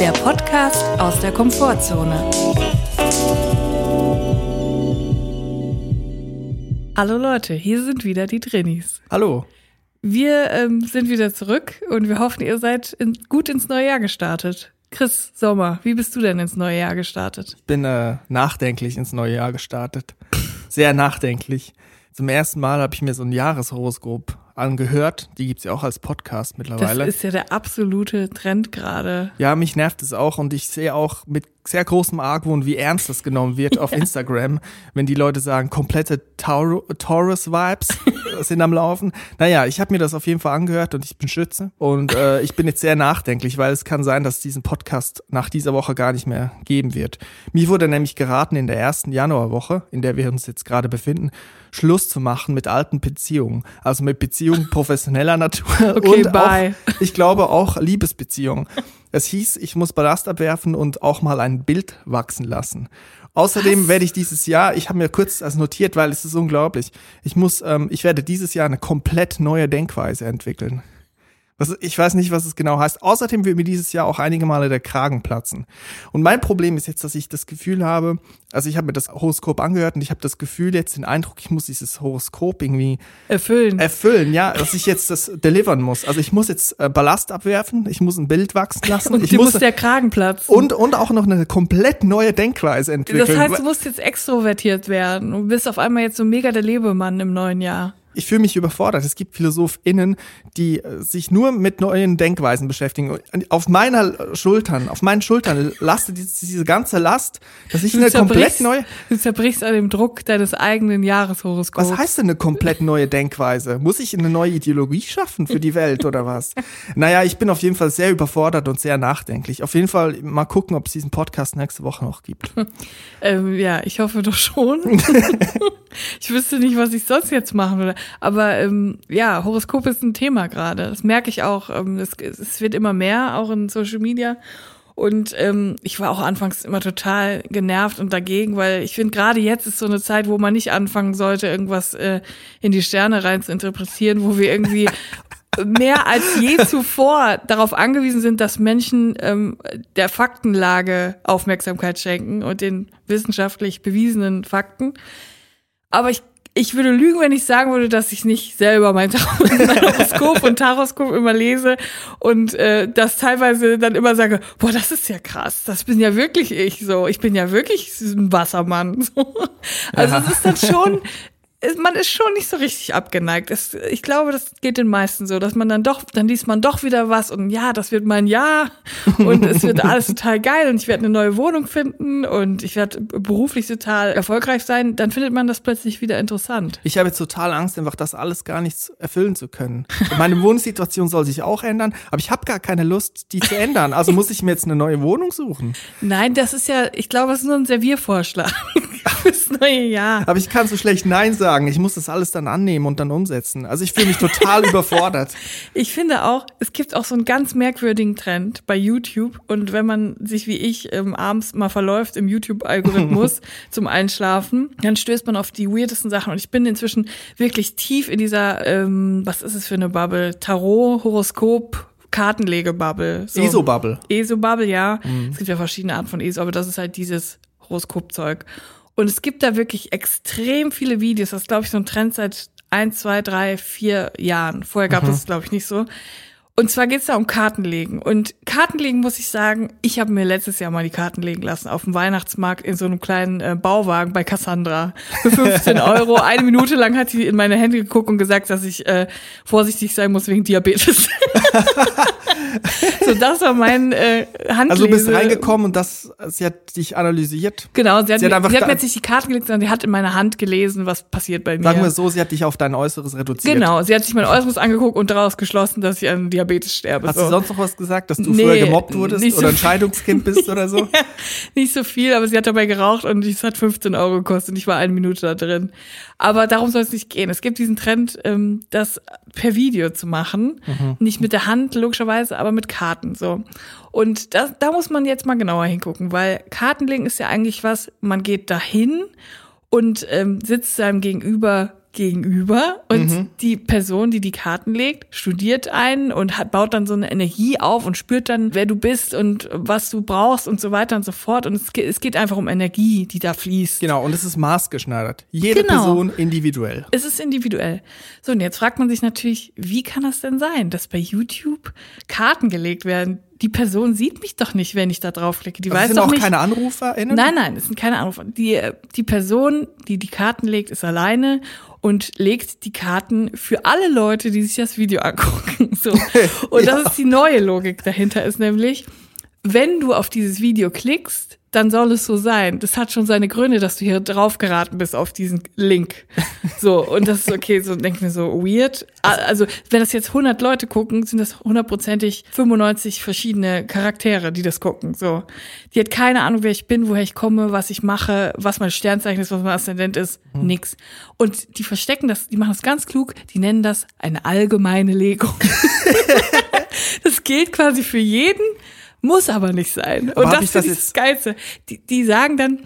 Der Podcast aus der Komfortzone. Hallo Leute, hier sind wieder die Drinnies. Hallo. Wir ähm, sind wieder zurück und wir hoffen, ihr seid in, gut ins neue Jahr gestartet. Chris Sommer, wie bist du denn ins neue Jahr gestartet? Ich bin äh, nachdenklich ins neue Jahr gestartet. Sehr nachdenklich. Zum ersten Mal habe ich mir so ein Jahreshoroskop angehört. Die gibt's ja auch als Podcast mittlerweile. Das ist ja der absolute Trend gerade. Ja, mich nervt es auch und ich sehe auch mit sehr großem Argwohn, wie ernst das genommen wird auf Instagram, wenn die Leute sagen, komplette Taur Taurus-Vibes sind am Laufen. Naja, ich habe mir das auf jeden Fall angehört und ich bin Schütze und äh, ich bin jetzt sehr nachdenklich, weil es kann sein, dass es diesen Podcast nach dieser Woche gar nicht mehr geben wird. Mir wurde nämlich geraten, in der ersten Januarwoche, in der wir uns jetzt gerade befinden, Schluss zu machen mit alten Beziehungen. Also mit Beziehungen professioneller Natur Okay, und bye. auch, ich glaube auch Liebesbeziehungen. Es hieß, ich muss Ballast abwerfen und auch mal ein Bild wachsen lassen. Außerdem werde ich dieses Jahr, ich habe mir kurz das notiert, weil es ist unglaublich. Ich muss, ähm, ich werde dieses Jahr eine komplett neue Denkweise entwickeln. Das, ich weiß nicht, was es genau heißt. Außerdem wird mir dieses Jahr auch einige Male der Kragen platzen. Und mein Problem ist jetzt, dass ich das Gefühl habe, also ich habe mir das Horoskop angehört und ich habe das Gefühl, jetzt den Eindruck, ich muss dieses Horoskop irgendwie Erfüllen. erfüllen, ja, dass ich jetzt das delivern muss. Also ich muss jetzt äh, Ballast abwerfen, ich muss ein Bild wachsen lassen, und ich muss der Kragen platzen. und und auch noch eine komplett neue Denkweise entwickeln. das heißt, du musst jetzt extrovertiert werden. Du bist auf einmal jetzt so mega der Lebemann im neuen Jahr. Ich fühle mich überfordert. Es gibt PhilosophInnen, die äh, sich nur mit neuen Denkweisen beschäftigen. Auf meiner Schultern, auf meinen Schultern lastet diese, diese ganze Last, dass ich eine komplett neue. du zerbrichst an dem Druck deines eigenen Jahreshoroskops. Was heißt denn eine komplett neue Denkweise? Muss ich eine neue Ideologie schaffen für die Welt oder was? Naja, ich bin auf jeden Fall sehr überfordert und sehr nachdenklich. Auf jeden Fall mal gucken, ob es diesen Podcast nächste Woche noch gibt. Ähm, ja, ich hoffe doch schon. ich wüsste nicht, was ich sonst jetzt machen würde. Aber ähm, ja, Horoskop ist ein Thema gerade. Das merke ich auch. Ähm, es, es wird immer mehr, auch in Social Media. Und ähm, ich war auch anfangs immer total genervt und dagegen, weil ich finde, gerade jetzt ist so eine Zeit, wo man nicht anfangen sollte, irgendwas äh, in die Sterne rein zu interpretieren, wo wir irgendwie mehr als je zuvor darauf angewiesen sind, dass Menschen ähm, der Faktenlage Aufmerksamkeit schenken und den wissenschaftlich bewiesenen Fakten. Aber ich, ich würde lügen, wenn ich sagen würde, dass ich nicht selber mein, mein Horoskop und Taroskop immer lese und äh, das teilweise dann immer sage, boah, das ist ja krass, das bin ja wirklich ich so, ich bin ja wirklich ein Wassermann. So. Also Ja. es ist dann schon, man ist schon nicht so richtig abgeneigt. Es, ich glaube, das geht den meisten so, dass man dann doch, dann liest man doch wieder was und ja, das wird mein Jahr und es wird alles total geil und ich werde eine neue Wohnung finden und ich werde beruflich total erfolgreich sein. Dann findet man das plötzlich wieder interessant. Ich habe jetzt total Angst, einfach das alles gar nichts erfüllen zu können. Meine Wohnsituation soll sich auch ändern, aber ich habe gar keine Lust, die zu ändern. Also muss ich mir jetzt eine neue Wohnung suchen. Nein, das ist ja, ich glaube, das ist nur ein Serviervorschlag fürs neue Jahr. Aber ich kann so schlecht Nein sagen. Ich muss das alles dann annehmen und dann umsetzen. Also ich fühle mich total überfordert. Ich finde auch, es gibt auch so einen ganz merkwürdigen Trend bei YouTube. Und wenn man sich wie ich ähm, abends mal verläuft im YouTube-Algorithmus zum Einschlafen, dann stößt man auf die weirdesten Sachen. Und ich bin inzwischen wirklich tief in dieser, ähm, was ist es für eine Bubble? Tarot, Horoskop, Kartenlegebubble. So. ESO-Bubble. ESO-Bubble, ja. Es gibt ja verschiedene Arten von ESO, aber das ist halt dieses Horoskopzeug. Und es gibt da wirklich extrem viele Videos. Das ist, glaube ich, so ein Trend seit ein, zwei, drei, vier Jahren. Vorher gab es, glaube ich, nicht so. Und zwar geht's da um Kartenlegen. Und Kartenlegen muss ich sagen, ich habe mir letztes Jahr mal die Karten legen lassen auf dem Weihnachtsmarkt in so einem kleinen äh, Bauwagen bei Cassandra für 15 Euro. Eine Minute lang hat sie in meine Hände geguckt und gesagt, dass ich äh, vorsichtig sein muss wegen Diabetes. so, das war mein äh, Handlese. Also du bist reingekommen und das, sie hat dich analysiert. Genau, sie hat, Sie hat mir, einfach sie hat mir jetzt nicht die Karten gelegt, sondern sie hat in meiner Hand gelesen, was passiert bei mir. Sagen wir so, sie hat dich auf dein Äußeres reduziert. Genau, sie hat sich mein Äußeres angeguckt und daraus geschlossen, dass ich an Diabetes sterbe. Hast so. du sonst noch was gesagt, dass du Nee, früher gemobbt wurdest so oder ein. Scheidungskind bist oder so? Nicht so viel, aber sie hat dabei geraucht und es hat 15 Euro gekostet und ich war eine Minute da drin. Aber darum soll es nicht gehen. Es gibt diesen Trend, ähm, das per Video zu machen. Nicht mit der Hand, logischerweise, aber mit Karten, so. Und das, da muss man jetzt mal genauer hingucken, weil Kartenlegen ist ja eigentlich was, man geht dahin und ähm, sitzt seinem Gegenüber gegenüber und die Person, die die Karten legt, studiert einen und hat, baut dann so eine Energie auf und spürt dann, wer du bist und was du brauchst und so weiter und so fort. Und es, geht- es geht einfach um Energie, die da fließt. Genau, und es ist maßgeschneidert. Jede Genau. Person individuell. Es ist individuell. So, und jetzt fragt man sich natürlich, wie kann das denn sein, dass bei YouTube Karten gelegt werden? Die Person sieht mich doch nicht, wenn ich da draufklicke. Die Das weiß sind doch auch nicht. keine AnruferInnen? Nein, nein, es sind keine Anrufer. Die, äh, die Person, die die Karten legt, ist alleine und legt die Karten für alle Leute, die sich das Video angucken. So. Und das ist die neue Logik dahinter, ist nämlich, wenn du auf dieses Video klickst, dann soll es so sein. Das hat schon seine Gründe, dass du hier drauf geraten bist auf diesen Link. So, und das ist okay, so denke ich mir so weird. Also, wenn das jetzt 100 Leute gucken, sind das hundertprozentig 95 verschiedene Charaktere, die das gucken. So, die hat keine Ahnung, wer ich bin, woher ich komme, was ich mache, was mein Sternzeichen ist, was mein Aszendent ist, nix. Und die verstecken das, die machen das ganz klug, die nennen das eine allgemeine Legung. das gilt quasi für jeden, muss aber nicht sein. Und das ich das das Geilste. Die, die sagen dann,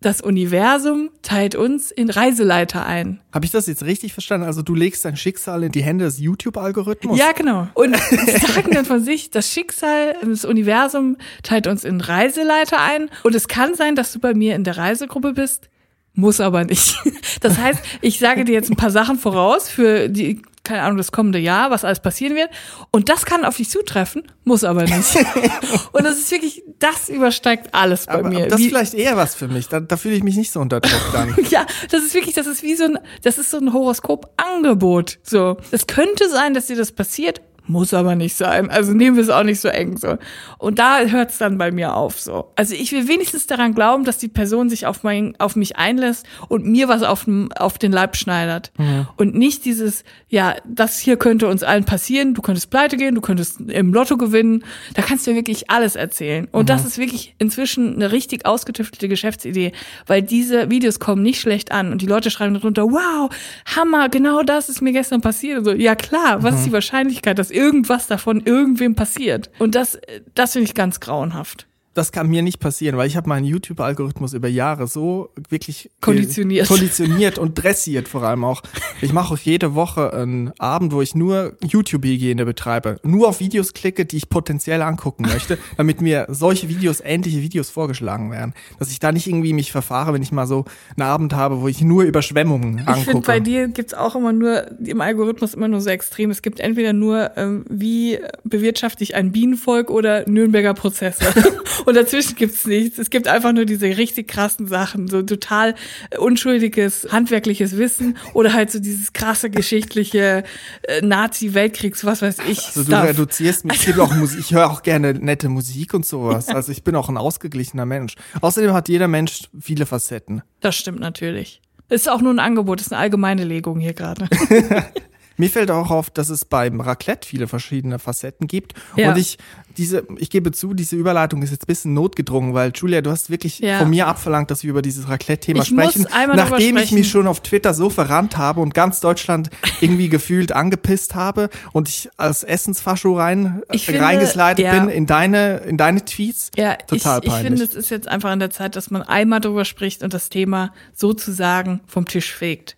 das Universum teilt uns in Reiseleiter ein. Habe ich das jetzt richtig verstanden? Also du legst dein Schicksal in die Hände des YouTube-Algorithmus? Ja, genau. Und sie sagen dann von sich, das Schicksal, das Universum teilt uns in Reiseleiter ein. Und es kann sein, dass du bei mir in der Reisegruppe bist, muss aber nicht. Das heißt, ich sage dir jetzt ein paar Sachen voraus für die, keine Ahnung, das kommende Jahr, was alles passieren wird. Und das kann auf dich zutreffen, muss aber nicht. Und das ist wirklich, das übersteigt alles bei aber, mir. aber das ist vielleicht eher was für mich. Da, da fühle ich mich nicht so unter Druck dann. Ja, das ist wirklich, das ist wie so ein, das ist so ein Horoskop-Angebot. So, es könnte sein, dass dir das passiert, muss aber nicht sein. Also nehmen wir es auch nicht so eng so. Und da hört es dann bei mir auf so. Also ich will wenigstens daran glauben, dass die Person sich auf mein, auf mich einlässt und mir was auf, dem- auf den Leib schneidert. Und nicht dieses, ja, das hier könnte uns allen passieren. Du könntest pleite gehen, du könntest im Lotto gewinnen. Da kannst du mir wirklich alles erzählen. Und das ist wirklich inzwischen eine richtig ausgetüftelte Geschäftsidee, weil diese Videos kommen nicht schlecht an und die Leute schreiben darunter, wow, Hammer, genau das ist mir gestern passiert. Und so, ja klar, was ist die Wahrscheinlichkeit, dass irgendwas davon irgendwem passiert? Und das, das finde ich ganz grauenhaft. Das kann mir nicht passieren, weil ich habe meinen YouTube-Algorithmus über Jahre so wirklich Konditioniert. konditioniert und dressiert vor allem auch. Ich mache auch jede Woche einen Abend, wo ich nur YouTube-Hygiene betreibe, nur auf Videos klicke, die ich potenziell angucken möchte, damit mir solche Videos, ähnliche Videos vorgeschlagen werden. Dass ich da nicht irgendwie mich verfahre, wenn ich mal so einen Abend habe, wo ich nur Überschwemmungen Ich finde, angucke. bei dir gibt's auch immer nur, im Algorithmus immer nur so extrem. Es gibt entweder nur, ähm, wie bewirtschafte ich ein Bienenvolk oder Nürnberger Prozesse. Und dazwischen gibt's nichts. Es gibt einfach nur diese richtig krassen Sachen. So total äh, unschuldiges, handwerkliches Wissen oder halt so dieses krasse geschichtliche äh, Nazi-Weltkriegs, was weiß ich. Also du Stuff. reduzierst mich. Ich, auch Musik, ich höre auch gerne nette Musik und sowas. Also ich bin auch ein ausgeglichener Mensch. Außerdem hat jeder Mensch viele Facetten. Das stimmt natürlich. Ist auch nur ein Angebot, ist eine allgemeine Legung hier gerade. Mir fällt auch auf, dass es beim Raclette viele verschiedene Facetten gibt. Ja. Und ich, diese, ich gebe zu, diese Überleitung ist jetzt ein bisschen notgedrungen, weil Julia, du hast wirklich Ja. von mir abverlangt, dass wir über dieses Raclette-Thema Ich muss sprechen. nachdem ich sprechen. mich schon auf Twitter so verrannt habe und ganz Deutschland irgendwie gefühlt angepisst habe und ich als Essensfascho rein, Ich finde, reingeslidet ja. bin in deine, in deine Tweets. Ja, Total ich, ich peinlich. finde, es ist jetzt einfach an der Zeit, dass man einmal darüber spricht und das Thema sozusagen vom Tisch fegt.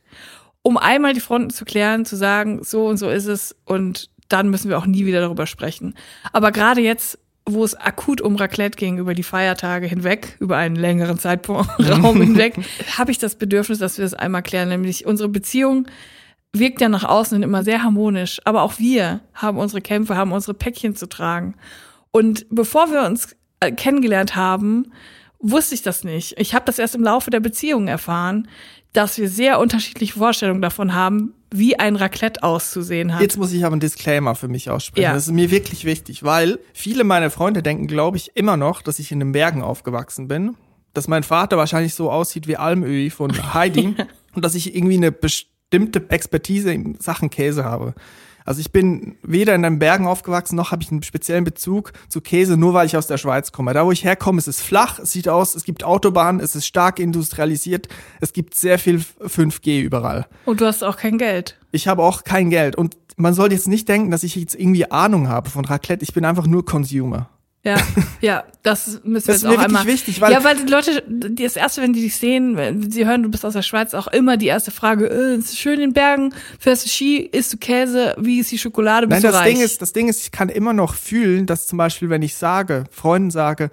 Um einmal die Fronten zu klären, zu sagen, so und so ist es und dann müssen wir auch nie wieder darüber sprechen. Aber gerade jetzt, wo es akut um Raclette ging über die Feiertage hinweg, über einen längeren Zeitraum hinweg, habe ich das Bedürfnis, dass wir das einmal klären, nämlich unsere Beziehung wirkt ja nach außen immer sehr harmonisch, aber auch wir haben unsere Kämpfe, haben unsere Päckchen zu tragen. Und bevor wir uns äh, kennengelernt haben, wusste ich das nicht. Ich habe das erst im Laufe der Beziehung erfahren, dass wir sehr unterschiedliche Vorstellungen davon haben, wie ein Raclette auszusehen hat. Jetzt muss ich aber einen Disclaimer für mich aussprechen. Ja. Das ist mir wirklich wichtig, weil viele meiner Freunde denken, glaube ich, immer noch, dass ich in den Bergen aufgewachsen bin. Dass mein Vater wahrscheinlich so aussieht wie Almöhi von Heidi und dass ich irgendwie eine bestimmte Expertise in Sachen Käse habe. Also ich bin weder in den Bergen aufgewachsen, noch habe ich einen speziellen Bezug zu Käse, nur weil ich aus der Schweiz komme. Da, wo ich herkomme, es ist flach, es sieht aus, es gibt Autobahnen, es ist stark industrialisiert, es gibt sehr viel 5G überall. Und du hast auch kein Geld. Ich habe auch kein Geld. Und man soll jetzt nicht denken, dass ich jetzt irgendwie Ahnung habe von Raclette. Ich bin einfach nur Consumer. Ja, ja, das müssen wir Das ist jetzt auch einmal. wichtig, weil- ja, weil die Leute, die- das erste, wenn die dich sehen, wenn sie hören, du bist aus der Schweiz, auch immer die erste Frage, äh, ist es schön in den Bergen, fährst du Ski, isst du Käse, wie ist die Schokolade, bist Nein, du das reich? Ding ist, das Ding ist, ich kann immer noch fühlen, dass zum Beispiel, wenn ich sage, Freunden sage,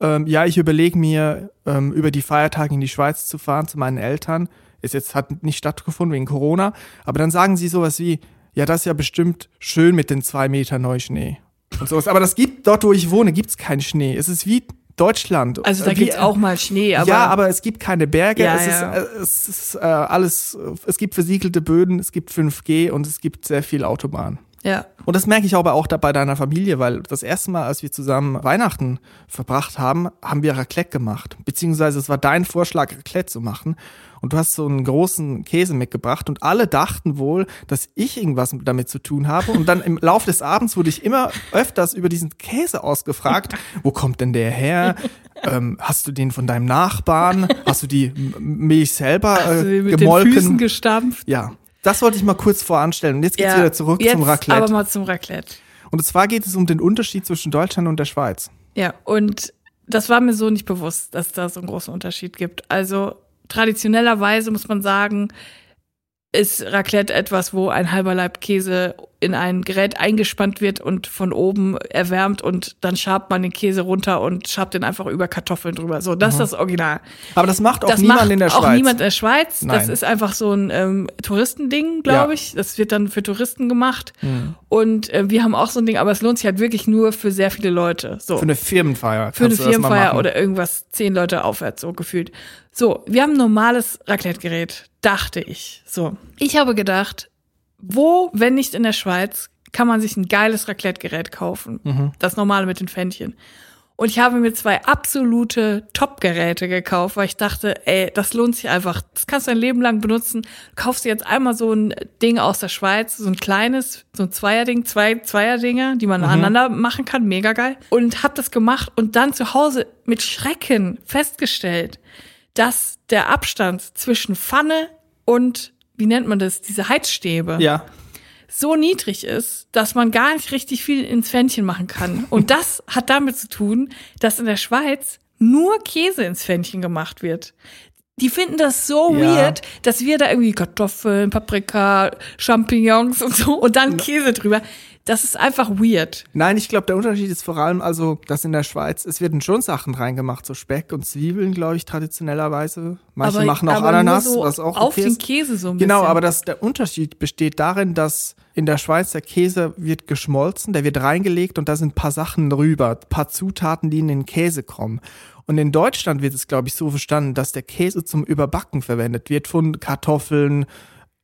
ähm, ja, ich überlege mir, ähm, über die Feiertage in die Schweiz zu fahren zu meinen Eltern, ist jetzt hat nicht stattgefunden wegen Corona, aber dann sagen sie sowas wie, ja, das ist ja bestimmt schön mit den zwei Meter Neuschnee und sowas. Aber das gibt dort, wo ich wohne, gibt's keinen Schnee. Es ist wie Deutschland. also da wie- gibt's auch mal Schnee, aber, ja, aber es gibt keine Berge, Ja, es, ja. Ist, äh, es ist äh, alles, es gibt versiegelte Böden, es gibt 5G und es gibt sehr viel Autobahn. ja. Und das merke ich aber auch da bei deiner Familie, weil das erste Mal, als wir zusammen Weihnachten verbracht haben, haben wir Raclette gemacht. Beziehungsweise es war dein Vorschlag, Raclette zu machen. Und du hast so einen großen Käse mitgebracht und alle dachten wohl, dass ich irgendwas damit zu tun habe. Und dann im Laufe des Abends wurde ich immer öfters über diesen Käse ausgefragt. Wo kommt denn der her? Ähm, hast du den von deinem Nachbarn? Hast du die Milch selber Hast du äh, mit gemolken? den Füßen gestampft. ja, das wollte ich mal kurz voranstellen. Und jetzt geht's Ja, wieder zurück jetzt zum Raclette. aber mal zum Raclette. Und zwar geht es um den Unterschied zwischen Deutschland und der Schweiz. Ja, und das war mir so nicht bewusst, dass da so einen großen Unterschied gibt. Also traditionellerweise muss man sagen, ist Raclette etwas, wo ein halber Laib Käse in ein Gerät eingespannt wird und von oben erwärmt und dann schabt man den Käse runter und schabt den einfach über Kartoffeln drüber. So, das ist das Original. Aber das macht auch Das niemand macht in der auch Schweiz. niemand in der Schweiz. Das Nein. ist einfach so ein ähm, Touristending, glaube Ja. ich. Das wird dann für Touristen gemacht. Mhm. Und äh, wir haben auch so ein Ding, aber es lohnt sich halt wirklich nur für sehr viele Leute. So Für eine Firmenfeier. für eine das Firmenfeier oder irgendwas zehn Leute aufwärts so gefühlt. So, wir haben ein normales Raclette-Gerät, dachte ich. So, ich habe gedacht, wo, wenn nicht in der Schweiz, kann man sich ein geiles Raclette-Gerät kaufen? Mhm. Das normale mit den Pfännchen. Und ich habe mir zwei absolute Top-Geräte gekauft, weil ich dachte, ey, das lohnt sich einfach. Das kannst du ein Leben lang benutzen. Kaufst dir jetzt einmal so ein Ding aus der Schweiz, so ein kleines, so ein Zweierding, zwei Zweierdinge, die man aneinander machen kann, mega geil. Und hab das gemacht und dann zu Hause mit Schrecken festgestellt, dass der Abstand zwischen Pfanne und, wie nennt man das, diese Heizstäbe, Ja. so niedrig ist, dass man gar nicht richtig viel ins Pfännchen machen kann. Und das hat damit zu tun, dass in der Schweiz nur Käse ins Pfännchen gemacht wird. Die finden das so Ja. weird, dass wir da irgendwie Kartoffeln, Paprika, Champignons und so und dann Käse drüber. Das ist einfach weird. Nein, ich glaube, der Unterschied ist vor allem, also, dass in der Schweiz, es werden schon Sachen reingemacht, so Speck und Zwiebeln, glaube ich, traditionellerweise. Manche machen auch aber Ananas, so was auch auf okay den. Käse so ein Genau, bisschen. aber das, der Unterschied besteht darin, dass in der Schweiz der Käse wird geschmolzen, der wird reingelegt und da sind ein paar Sachen drüber, ein paar Zutaten, die in den Käse kommen. Und in Deutschland wird es, glaube ich, so verstanden, dass der Käse zum Überbacken verwendet wird von Kartoffeln,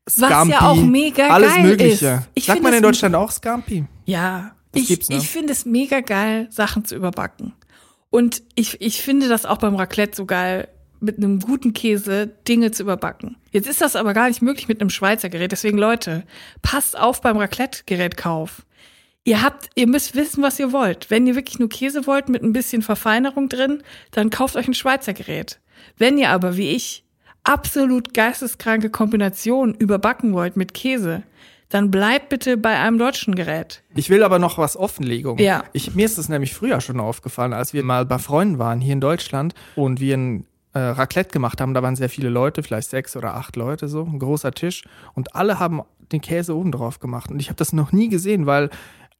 Scampi, ja auch mega alles geil Mögliche. ist. Ich Sagt man in Deutschland auch Scampi? Ja, Das ich, ne? ich finde es mega geil, Sachen zu überbacken. Und ich, ich finde das auch beim Raclette so geil, mit einem guten Käse Dinge zu überbacken. Jetzt ist das aber gar nicht möglich mit einem Schweizer Gerät. Deswegen, Leute, passt auf beim Raclette-Gerätkauf. Ihr habt, ihr müsst wissen, was ihr wollt. Wenn ihr wirklich nur Käse wollt mit ein bisschen Verfeinerung drin, dann kauft euch ein Schweizer Gerät. Wenn ihr aber, wie ich, absolut geisteskranke Kombinationen überbacken wollt mit Käse, dann bleibt bitte bei einem deutschen Gerät. Ich will aber noch was Offenlegung. Ja. Ich, mir ist das nämlich früher schon aufgefallen, als wir mal bei Freunden waren hier in Deutschland und wir ein äh, Raclette gemacht haben. Da waren sehr viele Leute, vielleicht sechs oder acht Leute so, ein großer Tisch. Und alle haben den Käse oben drauf gemacht. Und ich habe das noch nie gesehen, weil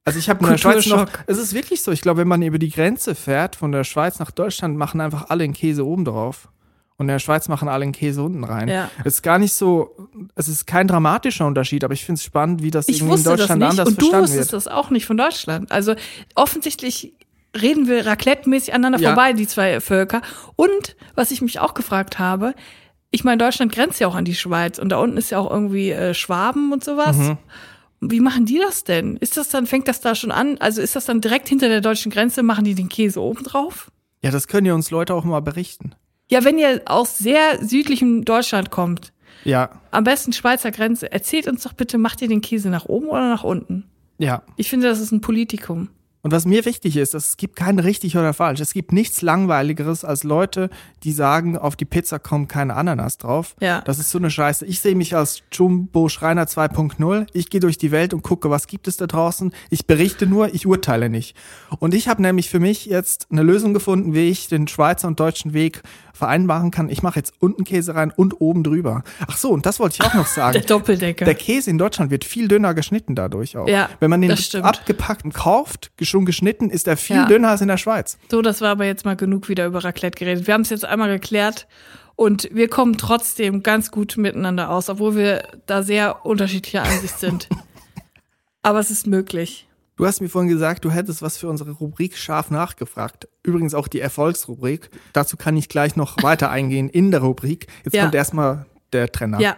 also ich habe in der Schweiz noch, es ist wirklich so, ich glaube, wenn man über die Grenze fährt, von der Schweiz nach Deutschland, machen einfach alle den Käse oben drauf. Und in der Schweiz machen alle den Käse unten rein. Ja. Es ist gar nicht so, es ist kein dramatischer Unterschied, aber ich finde es spannend, wie das Ich irgendwie in wusste das Deutschland nicht anders und du verstanden wusstest wird. das auch nicht von Deutschland. Also offensichtlich reden wir raclette-mäßig aneinander Ja. vorbei, die zwei Völker. Und was ich mich auch gefragt habe, ich meine, Deutschland grenzt ja auch an die Schweiz und da unten ist ja auch irgendwie äh, Schwaben und sowas. Mhm. Wie machen die das denn? Ist das dann, fängt das da schon an? Also ist das dann direkt hinter der deutschen Grenze, machen die den Käse oben drauf? Ja, das können ja uns Leute auch mal berichten. Ja, wenn ihr aus sehr südlichem Deutschland kommt, Ja, am besten Schweizer Grenze, erzählt uns doch bitte, macht ihr den Käse nach oben oder nach unten? ja. Ich finde, das ist ein Politikum. Und was mir wichtig ist, es gibt kein richtig oder falsch. Es gibt nichts langweiligeres als Leute, die sagen, auf die Pizza kommt keine Ananas drauf. Ja. Das ist so eine Scheiße. Ich sehe mich als Jumbo Schreiner 2.0. Ich gehe durch die Welt und gucke, was gibt es da draußen. Ich berichte nur, ich urteile nicht. Und ich habe nämlich für mich jetzt eine Lösung gefunden, wie ich den Schweizer und deutschen Weg vereinbaren kann. Ich mache jetzt unten Käse rein und oben drüber. Ach so, und das wollte ich auch noch sagen. Der Doppeldecker. Der Käse in Deutschland wird viel dünner geschnitten dadurch auch. Ja, Wenn man den abgepackten kauft, schon geschnitten, ist er viel Ja. dünner als in der Schweiz. So, das war aber jetzt mal genug wieder über Raclette geredet. Wir haben es jetzt einmal geklärt und wir kommen trotzdem ganz gut miteinander aus, obwohl wir da sehr unterschiedlicher Ansicht sind. aber es ist möglich. Du hast mir vorhin gesagt, du hättest was für unsere Rubrik scharf nachgefragt. Übrigens auch die Erfolgsrubrik. Dazu kann ich gleich noch weiter eingehen in der Rubrik. Jetzt Ja. kommt erstmal der Trenner. Ja,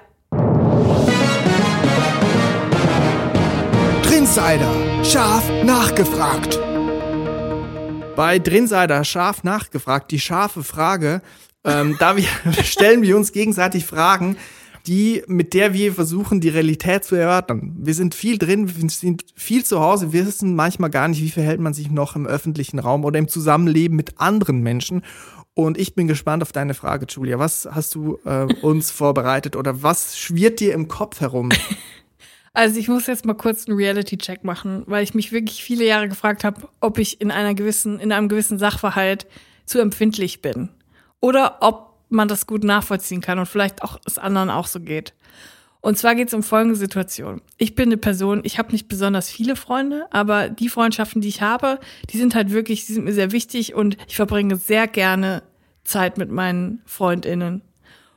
Drinsider, scharf nachgefragt. Bei Drinsider, scharf nachgefragt, die scharfe Frage, ähm, da wir, stellen wir uns gegenseitig Fragen, die, mit der wir versuchen, die Realität zu erörtern. Wir sind viel drin, wir sind viel zu Hause, wir wissen manchmal gar nicht, wie verhält man sich noch im öffentlichen Raum oder im Zusammenleben mit anderen Menschen. Und ich bin gespannt auf deine Frage, Julia. Was hast du äh, uns vorbereitet oder was schwirrt dir im Kopf herum? also ich muss jetzt mal kurz einen Reality-Check machen, weil ich mich wirklich viele Jahre gefragt habe, ob ich in einer gewissen, in einem gewissen Sachverhalt zu empfindlich bin. Oder ob man das gut nachvollziehen kann und vielleicht auch es anderen auch so geht. Und zwar geht es um folgende Situation. Ich bin eine Person, ich habe nicht besonders viele Freunde, aber die Freundschaften, die ich habe, die sind halt wirklich, die sind mir sehr wichtig und ich verbringe sehr gerne Zeit mit meinen FreundInnen.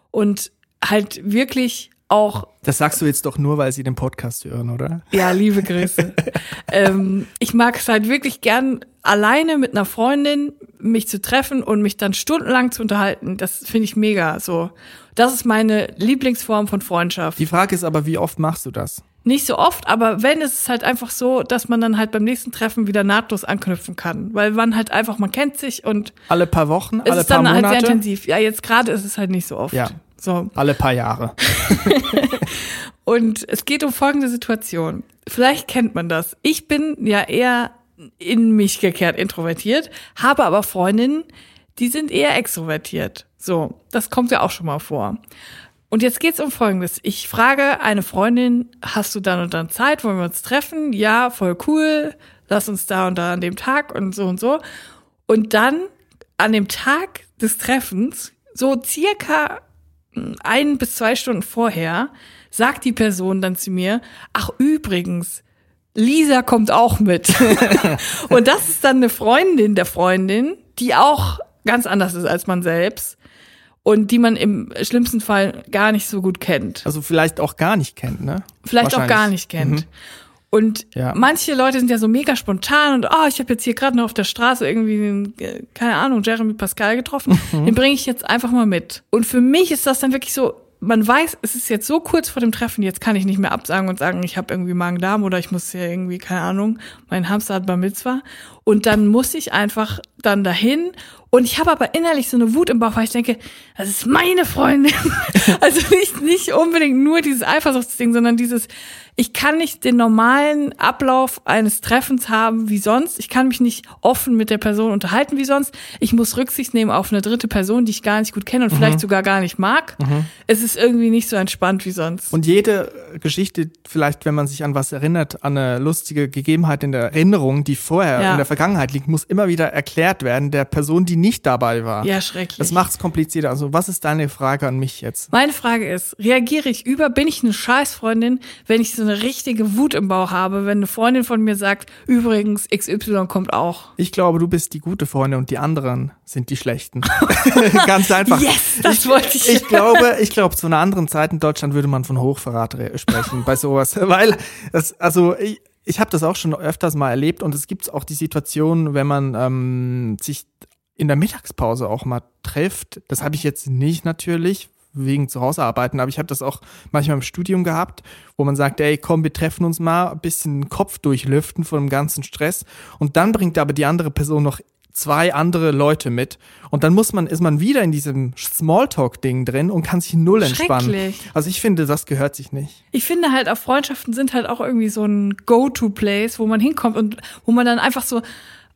Und halt wirklich auch Das sagst du jetzt doch nur, weil sie den Podcast hören, oder? ja, liebe Grüße. ähm, ich mag es halt wirklich gern, alleine mit einer Freundin mich zu treffen und mich dann stundenlang zu unterhalten. Das finde ich mega so. Das ist meine Lieblingsform von Freundschaft. Die Frage ist aber, wie oft machst du das? Nicht so oft, aber wenn, ist es halt einfach so, dass man dann halt beim nächsten Treffen wieder nahtlos anknüpfen kann. Weil man halt einfach, man kennt sich und Alle paar Wochen, es alle ist paar dann halt sehr Monate? intensiv. Ja, jetzt gerade ist es halt nicht so oft. Ja. So. alle paar Jahre. Und es geht um folgende Situation. Vielleicht kennt man das. Ich bin ja eher in mich gekehrt introvertiert, habe aber Freundinnen, die sind eher extrovertiert. So, das kommt ja auch schon mal vor. Und jetzt geht's um Folgendes. Ich frage eine Freundin, hast du dann und dann Zeit, wollen wir uns treffen? Ja, voll cool. Lass uns da und da an dem Tag und so und so. Und dann an dem Tag des Treffens, so circa ein bis zwei Stunden vorher, sagt die Person dann zu mir, ach übrigens, Lisa kommt auch mit. und das ist dann eine Freundin der Freundin, die auch ganz anders ist als man selbst und die man im schlimmsten Fall gar nicht so gut kennt. Also vielleicht auch gar nicht kennt, ne? Vielleicht auch gar nicht kennt. Und Ja. manche Leute sind ja so mega spontan und oh, ich habe jetzt hier gerade noch auf der Straße irgendwie, äh, keine Ahnung, Jeremy Pascal getroffen. Den bringe ich jetzt einfach mal mit. Und für mich ist das dann wirklich so, man weiß, es ist jetzt so kurz vor dem Treffen, jetzt kann ich nicht mehr absagen und sagen, ich habe irgendwie Magen-Darm oder ich muss ja irgendwie, keine Ahnung, mein Hamster hat Bar Mitzvah. Und dann muss ich einfach dann dahin und ich habe aber innerlich so eine Wut im Bauch, weil ich denke, das ist meine Freundin. also nicht, nicht unbedingt nur dieses Eifersuchtsding, sondern dieses, ich kann nicht den normalen Ablauf eines Treffens haben wie sonst. Ich kann mich nicht offen mit der Person unterhalten wie sonst. Ich muss Rücksicht nehmen auf eine dritte Person, die ich gar nicht gut kenne und vielleicht sogar gar nicht mag. Es ist irgendwie nicht so entspannt wie sonst. Und jede Geschichte, vielleicht wenn man sich an was erinnert, an eine lustige Gegebenheit in der Erinnerung, die vorher Ja. in der Vergangenheit liegt, muss immer wieder erklärt werden der Person, die nicht dabei war. ja, schrecklich. Das macht's komplizierter. Also was ist deine Frage an mich jetzt? Meine Frage ist, reagiere ich über, bin ich eine Scheißfreundin, wenn ich so eine richtige Wut im Bauch habe, wenn eine Freundin von mir sagt, übrigens, XY kommt auch. Ich glaube, du bist die gute Freundin und die anderen sind die schlechten. Ganz einfach. Yes, das wollte ich. Ich glaube, ich glaube, zu einer anderen Zeit in Deutschland würde man von Hochverrat re- sprechen bei sowas, weil das, also ich, ich habe das auch schon öfters mal erlebt und es gibt auch die Situation, wenn man ähm, sich in der Mittagspause auch mal trifft. Das habe ich jetzt nicht natürlich wegen zu Hause arbeiten, aber ich habe das auch manchmal im Studium gehabt, wo man sagt, ey, komm, wir treffen uns mal, ein bisschen Kopf durchlüften von dem ganzen Stress und dann bringt aber die andere Person noch zwei andere Leute mit. Und dann muss man, ist man wieder in diesem Smalltalk-Ding drin und kann sich null entspannen. Also ich finde, das gehört sich nicht. Ich finde halt auch Freundschaften sind halt auch irgendwie so ein Go-to-Place, wo man hinkommt und wo man dann einfach so,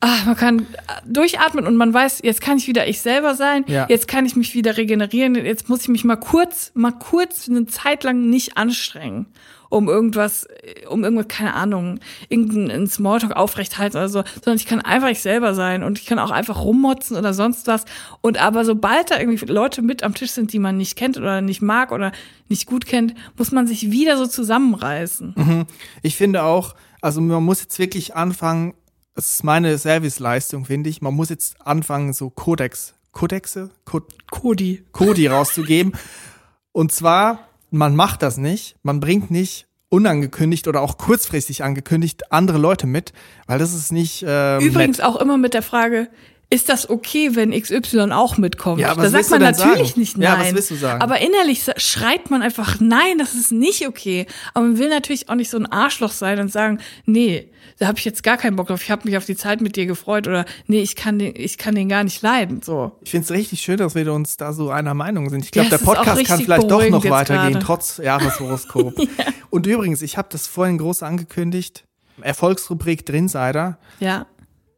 ah, man kann durchatmen und man weiß, jetzt kann ich wieder ich selber sein, Ja. jetzt kann ich mich wieder regenerieren, jetzt muss ich mich mal kurz, mal kurz eine Zeit lang nicht anstrengen, um irgendwas, um irgendwas, keine Ahnung, irgendeinen Smalltalk aufrechthalten oder so, sondern ich kann einfach ich selber sein und ich kann auch einfach rummotzen oder sonst was. Und aber sobald da irgendwie Leute mit am Tisch sind, die man nicht kennt oder nicht mag oder nicht gut kennt, muss man sich wieder so zusammenreißen. Ich finde auch, also man muss jetzt wirklich anfangen, das ist meine Serviceleistung, finde ich, man muss jetzt anfangen, so Codex, Codexe, Code, Cody. Kodi rauszugeben. Und zwar, man macht das nicht, man bringt nicht unangekündigt oder auch kurzfristig angekündigt andere Leute mit, weil das ist nicht ähm, Übrigens nett. auch immer mit der Frage, ist das okay, wenn XY auch mitkommt? Ja, da sagt man natürlich sagen? nicht nein. Ja, was willst du sagen? Aber innerlich schreit man einfach nein, das ist nicht okay. Aber man will natürlich auch nicht so ein Arschloch sein und sagen, nee, da habe ich jetzt gar keinen Bock drauf. Ich habe mich auf die Zeit mit dir gefreut oder nee, ich kann den, ich kann den gar nicht leiden. So. Ich finde es richtig schön, dass wir uns da so einer Meinung sind. Ich glaube, Ja, der Podcast kann vielleicht doch noch weitergehen, gerade. trotz Jahreshoroskop. Und übrigens, ich habe das vorhin groß angekündigt, Erfolgsrubrik Drinsider. Ja.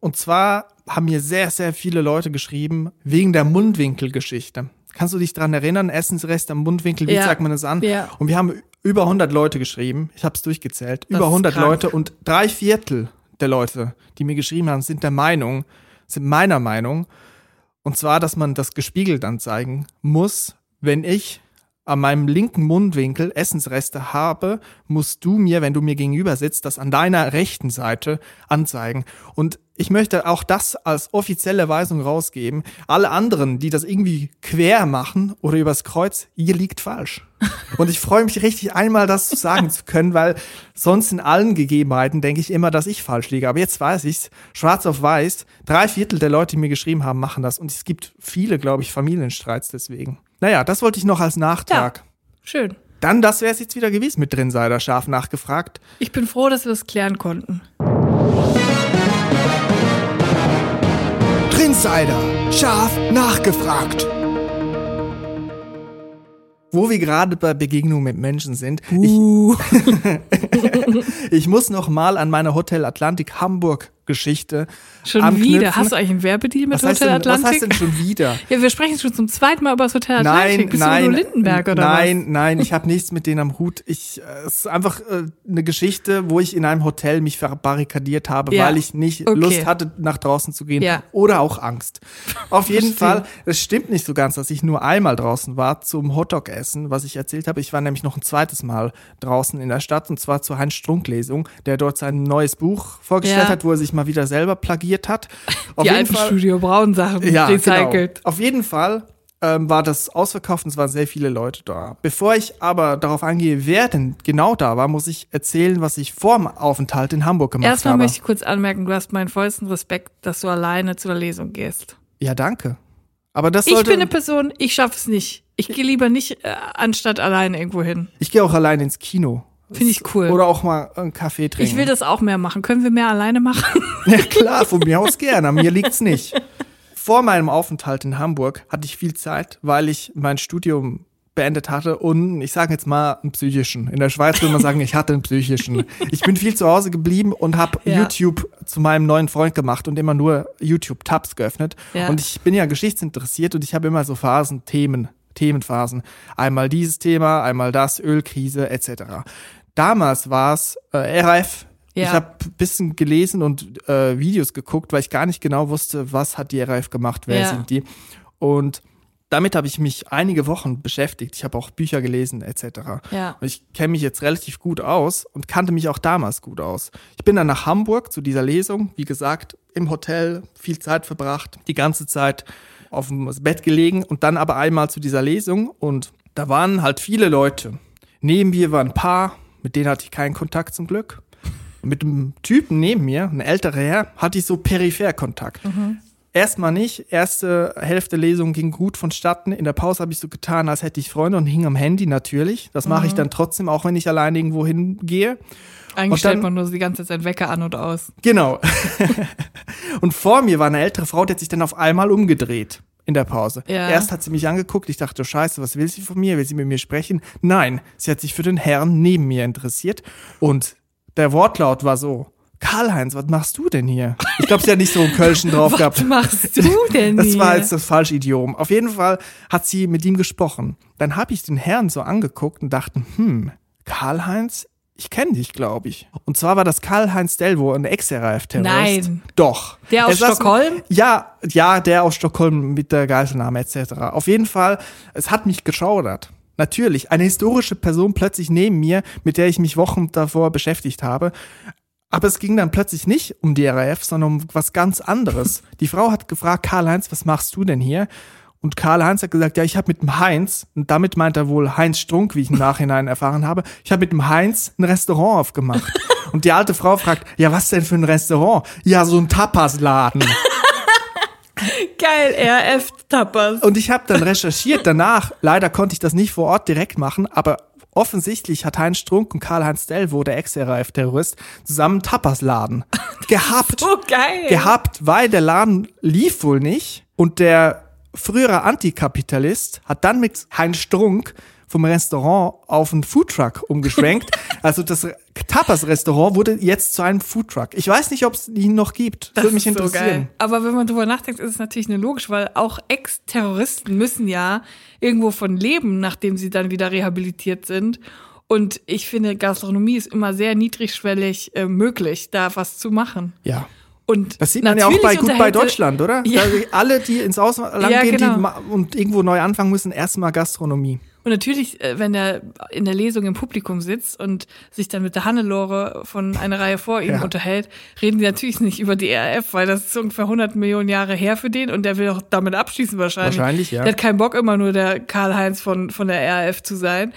Und zwar haben mir sehr, sehr viele Leute geschrieben, wegen der Mundwinkelgeschichte. Kannst du dich dran erinnern? Essensrest am Mundwinkel, wie Ja. zeigt man das an? Ja. Und wir haben über 100 Leute geschrieben. Ich habe es durchgezählt. über ist 100 krank. Leute und drei Viertel der Leute, die mir geschrieben haben, sind der Meinung, sind meiner Meinung. Und zwar, dass man das gespiegelt anzeigen muss, wenn ich an meinem linken Mundwinkel Essensreste habe, musst du mir, wenn du mir gegenüber sitzt, das an deiner rechten Seite anzeigen. Und ich möchte auch das als offizielle Weisung rausgeben. Alle anderen, die das irgendwie quer machen oder übers Kreuz, ihr liegt falsch. Und ich freue mich richtig einmal, das sagen zu können, weil sonst in allen Gegebenheiten denke ich immer, dass ich falsch liege. Aber jetzt weiß ich's, schwarz auf weiß. Drei Viertel der Leute, die mir geschrieben haben, machen das. Und es gibt viele, glaube ich, Familienstreits deswegen. Naja, das wollte ich noch als Nachtrag. Schön. Dann, das wäre es jetzt wieder gewesen mit Drinsider, scharf nachgefragt. Ich bin froh, dass wir das klären konnten. Drinsider, scharf nachgefragt. Wo wir gerade bei Begegnungen mit Menschen sind, Uh. ich, ich muss noch mal an meine Hotel Atlantik Hamburg Geschichte Schon anknüpfen. wieder. Hast du eigentlich einen Werbedeal mit was Hotel denn, was Atlantik? heißt denn schon wieder? Ja, wir sprechen schon zum zweiten Mal über das Hotel Nein, Atlantik. Bist nein, du Lindenberg oder nein, nein, ich habe nichts mit denen am Hut. Ich, äh, es ist einfach äh, eine Geschichte, wo ich in einem Hotel mich verbarrikadiert habe, Ja, weil ich nicht okay. Lust hatte, nach draußen zu gehen Ja. oder auch Angst. Auf jeden. Fall, es stimmt nicht so ganz, dass ich nur einmal draußen war zum Hotdog essen, was ich erzählt habe. Ich war nämlich noch ein zweites Mal draußen in der Stadt und zwar zur Heinz Strunk Lesung, der dort sein neues Buch vorgestellt Ja. hat, wo er sich mal wieder selber plagiert hat. Auf Die jeden alten Fall- Studio Braun Sachen ja, recycelt. Genau. Auf jeden Fall ähm, war das ausverkauft und es waren sehr viele Leute da. Bevor ich aber darauf eingehe, wer denn genau da war, muss ich erzählen, was ich vor dem Aufenthalt in Hamburg gemacht Erstmal habe. möchte ich kurz anmerken, du hast meinen vollsten Respekt, dass du alleine zu der Lesung gehst. ja, danke. Aber das Ich sollte, bin eine Person, ich schaffe es nicht. Ich gehe lieber nicht äh, anstatt alleine irgendwo hin. ich gehe auch allein ins Kino. Finde ich cool. Oder auch mal einen Kaffee trinken. Ich will das auch mehr machen. Können wir mehr alleine machen? Ja klar, von mir aus gerne, an mir liegt's nicht. Vor meinem Aufenthalt in Hamburg hatte ich viel Zeit, weil ich mein Studium beendet hatte und ich sage jetzt mal einen psychischen. In der Schweiz würde man sagen, ich hatte einen psychischen. Ich bin viel zu Hause geblieben und habe Ja. YouTube zu meinem neuen Freund gemacht und immer nur YouTube-Tabs geöffnet. Ja. Und ich bin ja geschichtsinteressiert und ich habe immer so Phasen, Themen, Themenphasen. Einmal dieses Thema, einmal das, Ölkrise etc. Damals war es äh, RAF. Ja. Ich habe ein bisschen gelesen und äh, Videos geguckt, weil ich gar nicht genau wusste, was hat die RAF gemacht, wer Ja. sind die. Und damit habe ich mich einige Wochen beschäftigt. Ich habe auch Bücher gelesen etc. Ja. Und ich kenne mich jetzt relativ gut aus und kannte mich auch damals gut aus. Ich bin dann nach Hamburg zu dieser Lesung, wie gesagt, im Hotel, viel Zeit verbracht, die ganze Zeit auf dem Bett gelegen und dann aber einmal zu dieser Lesung und da waren halt viele Leute. Neben mir war ein Paar, mit denen hatte ich keinen Kontakt zum Glück. Mit dem Typen neben mir, ein älterer Herr, hatte ich so peripher Kontakt. Erstmal nicht. Erste Hälfte Lesung ging gut vonstatten. In der Pause habe ich so getan, als hätte ich Freunde und hing am Handy natürlich. Das mache ich Mhm. dann trotzdem, auch wenn ich allein irgendwo hingehe. Eigentlich stellt man nur die ganze Zeit Wecker an und aus. Genau. und vor mir war eine ältere Frau, die hat sich dann auf einmal umgedreht in der Pause. Ja. Erst hat sie mich angeguckt, ich dachte, scheiße, was will sie von mir? Will sie mit mir sprechen? Nein, sie hat sich für den Herrn neben mir interessiert und der Wortlaut war so, Karl-Heinz, was machst du denn hier? Ich glaube, sie hat nicht so einen Kölschen drauf Was gehabt. machst du denn Das hier? war jetzt das falsche Idiom. Auf jeden Fall hat sie mit ihm gesprochen. Dann habe ich den Herrn so angeguckt und dachte, hm, Karl-Heinz, ich kenne dich, glaube ich. Und zwar war das Karl-Heinz Delvo, ein Ex-RAF-Terrorist. Nein. Doch. Der aus Er saß- Stockholm? Ja, ja, der aus Stockholm mit der Geiselnahme etc. Auf jeden Fall, es hat mich geschaudert. Natürlich, eine historische Person plötzlich neben mir, mit der ich mich Wochen davor beschäftigt habe. Aber es ging dann plötzlich nicht um die RAF, sondern um was ganz anderes. Die Frau hat gefragt, Karl-Heinz, was machst du denn hier? Und Karl-Heinz hat gesagt, ja, ich habe mit dem Heinz, und damit meint er wohl Heinz Strunk, wie ich im Nachhinein erfahren habe, ich habe mit dem Heinz ein Restaurant aufgemacht. Und die alte Frau fragt, ja, was denn für ein Restaurant? Ja, so ein Tapasladen. Geil, RF-Tappers. Und ich habe dann recherchiert danach. Leider konnte ich das nicht vor Ort direkt machen, aber offensichtlich hat Heinz Strunk und Karl-Heinz Delvo, der Ex-RAF-Terrorist, zusammen einen Tapasladen gehabt. So geil. gehabt, weil der Laden lief wohl nicht und der frühere Antikapitalist hat dann mit Heinz Strunk vom Restaurant auf einen Foodtruck umgeschwenkt. also das Tapas-Restaurant wurde jetzt zu einem Foodtruck. Ich weiß nicht, ob es ihn noch gibt. Das, würde mich ist so interessieren. geil. Aber wenn man drüber nachdenkt, ist es natürlich nur logisch, weil auch Ex-Terroristen müssen ja irgendwo von leben, nachdem sie dann wieder rehabilitiert sind. Und ich finde, Gastronomie ist immer sehr niedrigschwellig äh, möglich, da was zu machen. Ja. Und Das sieht man ja auch bei gut bei Deutschland, oder? Ja. Alle, die ins Ausland Ja, gehen genau. die und irgendwo neu anfangen müssen, erstmal Gastronomie. Und natürlich, äh, wenn er in der Lesung im Publikum sitzt und sich dann mit der Hannelore von einer Reihe vor ihm Ja. unterhält, reden die natürlich nicht über die RAF, weil das ist ungefähr 100 Millionen Jahre her für den und der will auch damit abschließen wahrscheinlich. Wahrscheinlich, ja. Der hat keinen Bock, immer nur der Karl-Heinz von, von der RAF zu sein.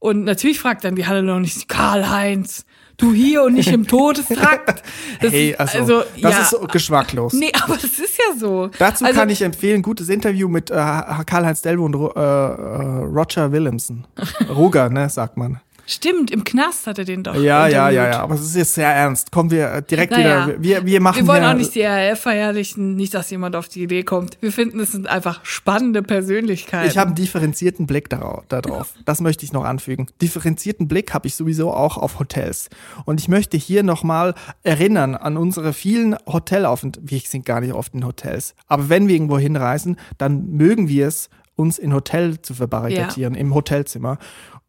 Und natürlich fragt dann die Hannelore nicht, Karl-Heinz, du hier und nicht im Todestrakt. Das hey, ist- also, das ja, ist geschmacklos. Nee, aber das ist ja so. Dazu also, kann ich empfehlen, gutes Interview mit äh, Karl-Heinz Delvo und äh, äh, Roger Williamson. Roger, ne, sagt man. Stimmt, im Knast hat er den doch. Ja, ja, ja, ja, aber es ist jetzt sehr ernst. Kommen wir äh, direkt Naja. wieder, wir, wir machen Wir wollen ja, auch nicht die RAF verherrlichen, nicht, dass jemand auf die Idee kommt. Wir finden, es sind einfach spannende Persönlichkeiten. ich habe einen differenzierten Blick darauf, darauf. Das möchte ich noch anfügen. Differenzierten Blick habe ich sowieso auch auf Hotels. Und ich möchte hier nochmal erinnern an unsere vielen Hotelaufenthalte. Wir sind gar nicht oft in Hotels. Aber wenn wir irgendwo hinreisen, dann mögen wir es, uns in Hotel zu verbarrikadieren, im Hotelzimmer.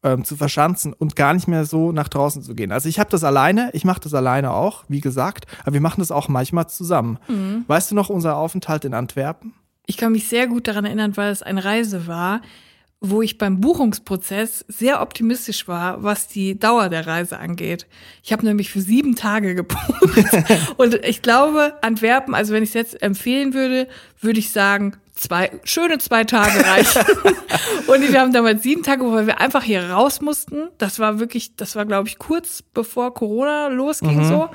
Ähm, zu verschanzen und gar nicht mehr so nach draußen zu gehen. Also ich habe das alleine, ich mache das alleine auch, wie gesagt, aber wir machen das auch manchmal zusammen. Mhm. Weißt du noch unser Aufenthalt in Antwerpen? Ich kann mich sehr gut daran erinnern, weil es eine Reise war, wo ich beim Buchungsprozess sehr optimistisch war, was die Dauer der Reise angeht. Ich habe nämlich für sieben Tage gebucht. Und ich glaube, Antwerpen, also wenn ich es jetzt empfehlen würde, würde ich sagen, zwei, schöne zwei Tage reichen. Und wir haben damals sieben Tage, weil wir einfach hier raus mussten. Das war wirklich, das war, glaube ich, kurz bevor Corona losging so.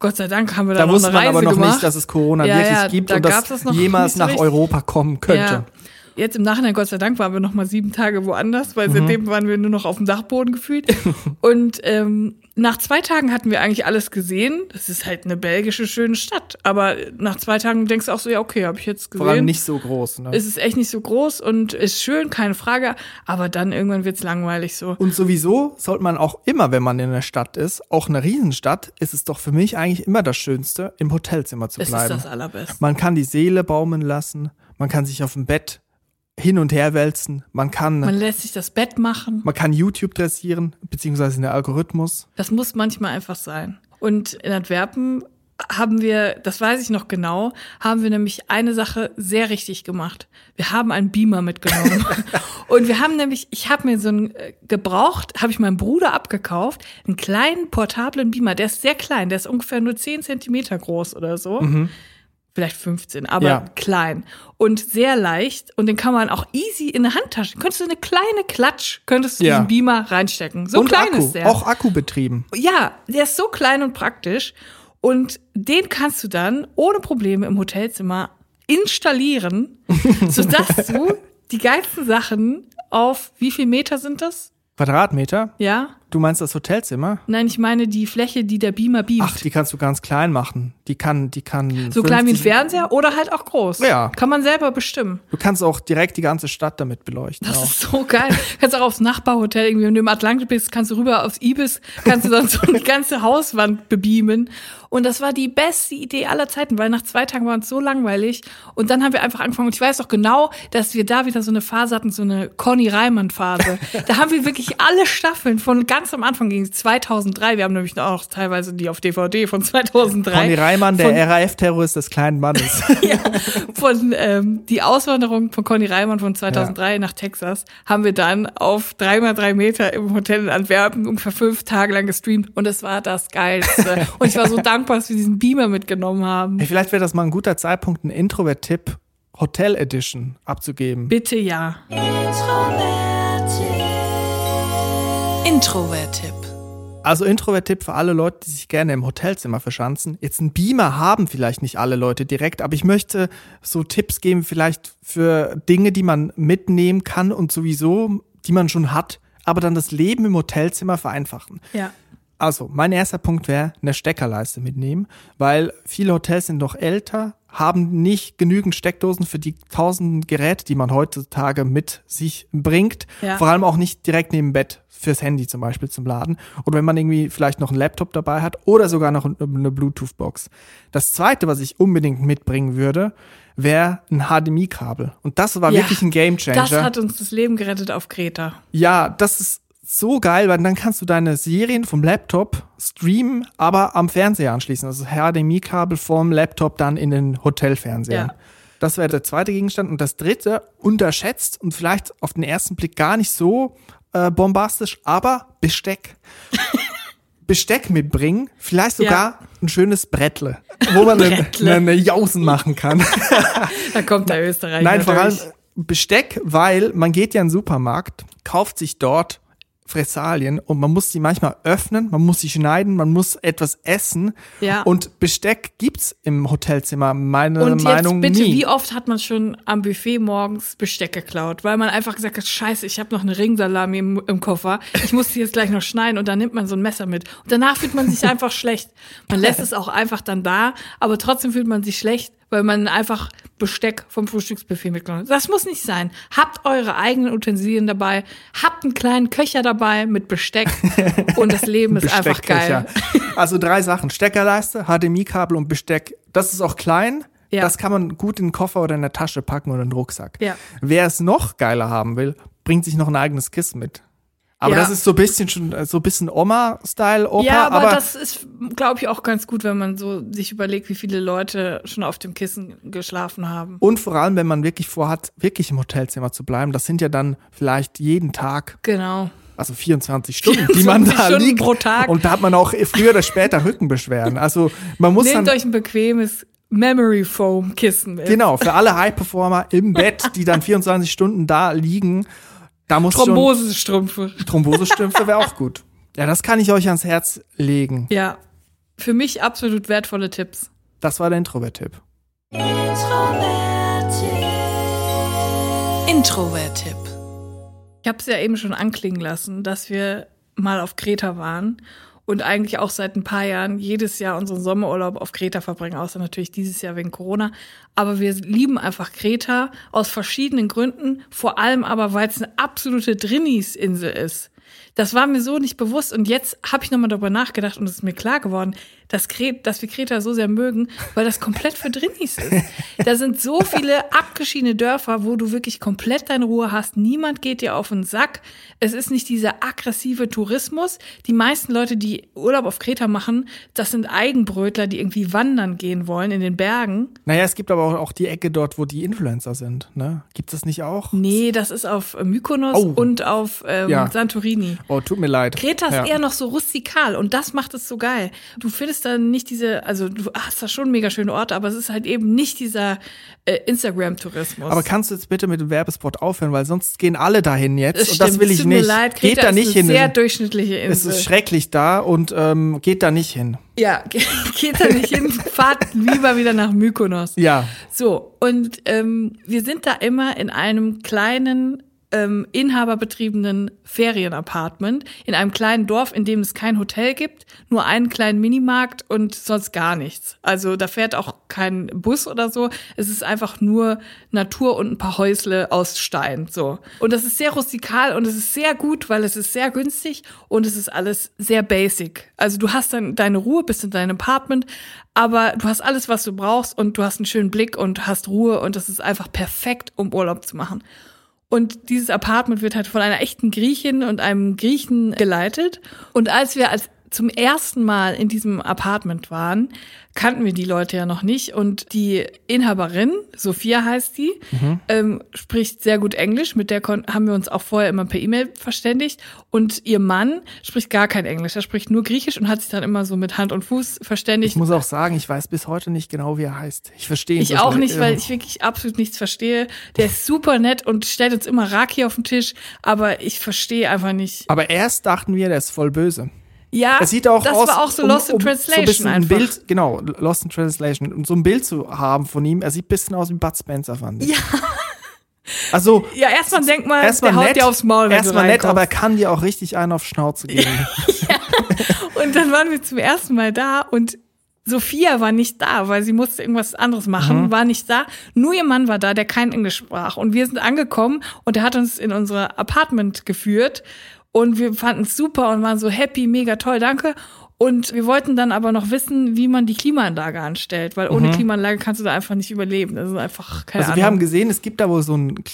Gott sei Dank haben wir da, Da noch wusste eine man Reise aber noch gemacht. nicht, dass es Corona Ja, wirklich ja, gibt da und dass das jemals nach richtig. Europa kommen könnte. Ja. Jetzt im Nachhinein, Gott sei Dank, waren wir noch mal sieben Tage woanders, Mhm. weil seitdem waren wir nur noch auf dem Dachboden gefühlt. Und ähm, nach zwei Tagen hatten wir eigentlich alles gesehen. Das ist halt eine belgische schöne Stadt. Aber nach zwei Tagen denkst du auch so, ja, okay, habe ich jetzt gesehen. Vor allem nicht so groß. Ne? Es ist echt nicht so groß und ist schön, keine Frage. Aber dann irgendwann wird's langweilig so. Und sowieso sollte man auch immer, wenn man in einer Stadt ist, auch eine Riesenstadt, ist es doch für mich eigentlich immer das Schönste, im Hotelzimmer zu Es ist bleiben. das Allerbeste. Man kann die Seele baumeln lassen, man kann sich auf dem Bett hin und her wälzen, man kann, Man man, lässt sich das Bett machen. kann YouTube dressieren, beziehungsweise den Algorithmus. Das muss manchmal einfach sein. Und in Antwerpen haben wir, das weiß ich noch genau, haben wir nämlich eine Sache sehr richtig gemacht. Wir haben einen Beamer mitgenommen. und wir haben nämlich, ich habe mir so einen äh, gebraucht, habe ich meinem Bruder abgekauft, einen kleinen portablen Beamer. Der ist sehr klein, der ist ungefähr nur 10 Zentimeter groß oder so. Vielleicht 15, aber Ja. klein und sehr leicht und den kann man auch easy in eine Handtasche. Könntest du eine kleine Klatsch, könntest du Ja. diesen Beamer reinstecken. So und klein Akku, ist der. auch Akku betrieben. Ja, der ist so klein und praktisch. Und den kannst du dann ohne Probleme im Hotelzimmer installieren, sodass du die geilsten Sachen auf wie viel Meter sind das? Quadratmeter? Ja? Du meinst das Hotelzimmer? Nein, ich meine die Fläche, die der Beamer beamt. Ach, die kannst du ganz klein machen. Die kann, die kann. so klein wie ein 50 Fernseher oder halt auch groß. Ja. Kann man selber bestimmen. Du kannst auch direkt die ganze Stadt damit beleuchten. Das auch. ist so geil. kannst auch aufs Nachbarhotel, irgendwie, wenn du im Atlantik bist, kannst du rüber aufs Ibis, kannst du dann so die ganze Hauswand bebeamen. Und das war die beste Idee aller Zeiten, weil nach zwei Tagen war uns so langweilig. Und dann haben wir einfach angefangen. Und ich weiß auch genau, dass wir da wieder so eine Phase hatten, so eine Conny Reimann-Phase. da haben wir wirklich alle Staffeln von ganz am Anfang gegen 2003. Wir haben nämlich auch teilweise die auf DVD von 2003. Conny Reimann, Von- der RAF-Terrorist des kleinen Mannes. ja, von ähm, die Auswanderung von Conny Reimann von 2003 nach Texas haben wir dann auf drei mal drei Meter im Hotel in Antwerpen ungefähr fünf Tage lang gestreamt und es war das Geilste. und ich war so dankbar, dass wir diesen Beamer mitgenommen haben. Hey, vielleicht wäre das mal ein guter Zeitpunkt, einen Introvert-Tipp Hotel Edition abzugeben. Bitte ja. Introvert-Tipp. Also Introvert-Tipp für alle Leute, die sich gerne im Hotelzimmer verschanzen. Jetzt einen Beamer haben vielleicht nicht alle Leute direkt, aber ich möchte so Tipps geben, vielleicht für Dinge, die man mitnehmen kann und sowieso, die man schon hat, aber dann das Leben im Hotelzimmer vereinfachen. Ja. Also, mein erster Punkt wäre eine Steckerleiste mitnehmen, weil viele Hotels sind noch älter, haben nicht genügend Steckdosen für die tausenden Geräte, die man heutzutage mit sich bringt. Ja. Vor allem auch nicht direkt neben dem Bett fürs Handy zum Beispiel zum Laden. Oder wenn man irgendwie vielleicht noch einen Laptop dabei hat oder sogar noch eine Bluetooth-Box. Das zweite, was ich unbedingt mitbringen würde, wäre ein HDMI-Kabel. Und das war Ja, wirklich ein Gamechanger. Das hat uns das Leben gerettet auf Kreta. Ja, das ist so geil, weil dann kannst du deine Serien vom Laptop streamen, aber am Fernseher anschließen. Also HDMI-Kabel vom Laptop dann in den Hotelfernseher. Ja. Das wäre der zweite Gegenstand. Und das dritte, unterschätzt und vielleicht auf den ersten Blick gar nicht so äh, bombastisch, aber Besteck. Besteck mitbringen, vielleicht sogar ein schönes Brettle, wo man eine, Brettle. eine Jausen machen kann. Da kommt der Österreicher. Nein, vor allem durch. Besteck, weil man geht ja in den Supermarkt, kauft sich dort Fressalien und man muss die manchmal öffnen, man muss sie schneiden, man muss etwas essen. Ja. Und Besteck gibt's im Hotelzimmer, meine Und Meinung bitte, nie. wie oft hat man schon am Buffet morgens Besteck geklaut? Weil man einfach gesagt hat, scheiße, ich habe noch eine Ringsalami im, im Koffer, ich muss die jetzt gleich noch schneiden und dann nimmt man so ein Messer mit. Und danach fühlt man sich einfach schlecht. Man lässt es auch einfach dann da, aber trotzdem fühlt man sich schlecht, weil man einfach Besteck vom Frühstücksbuffet mitgenommen hat. Das muss nicht sein. Habt eure eigenen Utensilien dabei, habt einen kleinen Köcher dabei mit Besteck und das Leben ist einfach geil. Also drei Sachen. Steckerleiste, HDMI-Kabel und Besteck. Das ist auch klein. Ja. Das kann man gut in den Koffer oder in der Tasche packen oder in den Rucksack. Ja. Wer es noch geiler haben will, bringt sich noch ein eigenes Kissen mit. Aber Ja. das ist so ein bisschen schon, äh, so ein bisschen Oma-Style, Opa. Ja, aber, aber das ist, glaube ich, auch ganz gut, wenn man so sich überlegt, wie viele Leute schon auf dem Kissen geschlafen haben. und vor allem, wenn man wirklich vorhat, wirklich im Hotelzimmer zu bleiben, das sind ja dann vielleicht jeden Tag, Genau. also 24 Stunden, die man 24 da Stunden liegt. pro Tag. Und da hat man auch früher oder später Rückenbeschwerden. Also man muss Nehmt dann euch ein bequemes Memory Foam Kissen mit. Genau, für alle High-Performer im Bett, die dann 24 Stunden da liegen, da muss Thrombosestrümpfe. schon Thrombosestümpfe wäre auch gut. Ja, das kann ich euch ans Herz legen. Ja. Für mich absolut wertvolle Tipps. Das war der Introvert-Tipp. Introvert-Tipp. Ich habe es ja eben schon anklingen lassen, dass wir mal auf Kreta waren und eigentlich auch seit ein paar Jahren jedes Jahr unseren Sommerurlaub auf Kreta verbringen, außer natürlich dieses Jahr wegen Corona. Aber wir lieben einfach Kreta aus verschiedenen Gründen, vor allem aber, weil es eine absolute Drinnis-Insel ist. Das war mir so nicht bewusst und jetzt habe ich nochmal darüber nachgedacht und es ist mir klar geworden, dass, Kret, dass wir Kreta so sehr mögen, weil das komplett für Drinnis ist. Da sind so viele abgeschiedene Dörfer, wo du wirklich komplett deine Ruhe hast. Niemand geht dir auf den Sack. Es ist nicht dieser aggressive Tourismus. Die meisten Leute, die Urlaub auf Kreta machen, das sind Eigenbrötler, die irgendwie wandern gehen wollen in den Bergen. Naja, es gibt aber auch- auch die Ecke dort, wo die Influencer sind. Ne? Gibt es das nicht auch? Nee, das ist auf Mykonos Oh. und auf ähm, Ja. Santorini. Oh, tut mir leid. Kreta ist Ja. eher noch so rustikal und das macht es so geil. Du findest da nicht diese, also du hast da schon mega schöne Orte, aber es ist halt eben nicht dieser äh, Instagram-Tourismus. Aber kannst du jetzt bitte mit dem Werbespot aufhören, weil sonst gehen alle dahin jetzt Es und das stimmt, will es ich tut mir nicht. Leid, geht da ist nicht eine hin. sehr durchschnittliche es Insel. ist schrecklich da und ähm, geht da nicht hin. ja, geht da nicht hin, fahrt lieber wieder nach Mykonos. Ja. So, und ähm, wir sind da immer in einem kleinen, ähm, inhaberbetriebenen Ferienapartment, in einem kleinen Dorf, in dem es kein Hotel gibt, nur einen kleinen Minimarkt und sonst gar nichts. Also da fährt auch kein Bus oder so. Es ist einfach nur Natur und ein paar Häusle aus Stein. So. Und das ist sehr rustikal und es ist sehr gut, weil es ist sehr günstig und es ist alles sehr basic. Also du hast dann deine Ruhe, bist in deinem Apartment, aber du hast alles, was du brauchst und du hast einen schönen Blick und hast Ruhe und das ist einfach perfekt, um Urlaub zu machen. Und dieses Apartment wird halt von einer echten Griechin und einem Griechen geleitet. Und als wir als zum ersten Mal in diesem Apartment waren, kannten wir die Leute ja noch nicht. Und die Inhaberin, Sophia heißt die, ähm, spricht sehr gut Englisch. Mit der haben wir uns auch vorher immer per E-Mail verständigt. Und ihr Mann spricht gar kein Englisch. Er spricht nur Griechisch und hat sich dann immer so mit Hand und Fuß verständigt. Ich muss auch sagen, ich weiß bis heute nicht genau, wie er heißt. Ich verstehe ihn Ich auch nicht, weil ich wirklich absolut nichts verstehe. Der ist super nett und stellt uns immer Raki auf den Tisch, aber ich verstehe einfach nicht. Aber erst dachten wir, der ist voll böse. Ja, Es sieht auch das aus, war auch so um- Lost in um so ein Translation ein einfach. Bild, genau, Lost in Translation. Und so ein Bild zu haben von ihm, er sieht ein bisschen aus wie Bud Spencer, fand ich. Ja. Also, Ja, erstmal denk mal, erstmal der haut nett, dir aufs Maul, wenn erstmal nett, aber er kann dir auch richtig einen auf Schnauze geben. Und dann waren wir zum ersten Mal da und Sophia war nicht da, weil sie musste irgendwas anderes machen, Mhm. war nicht da. Nur ihr Mann war da, der kein Englisch sprach. Und wir sind angekommen und er hat uns in unser Apartment geführt und wir fanden es super und waren so happy, mega toll, danke. Und wir wollten dann aber noch wissen, wie man die Klimaanlage anstellt, weil ohne Klimaanlage kannst du da einfach nicht überleben. Das ist einfach keine Mhm. Also Ahnung. wir haben gesehen, es gibt da wohl so einen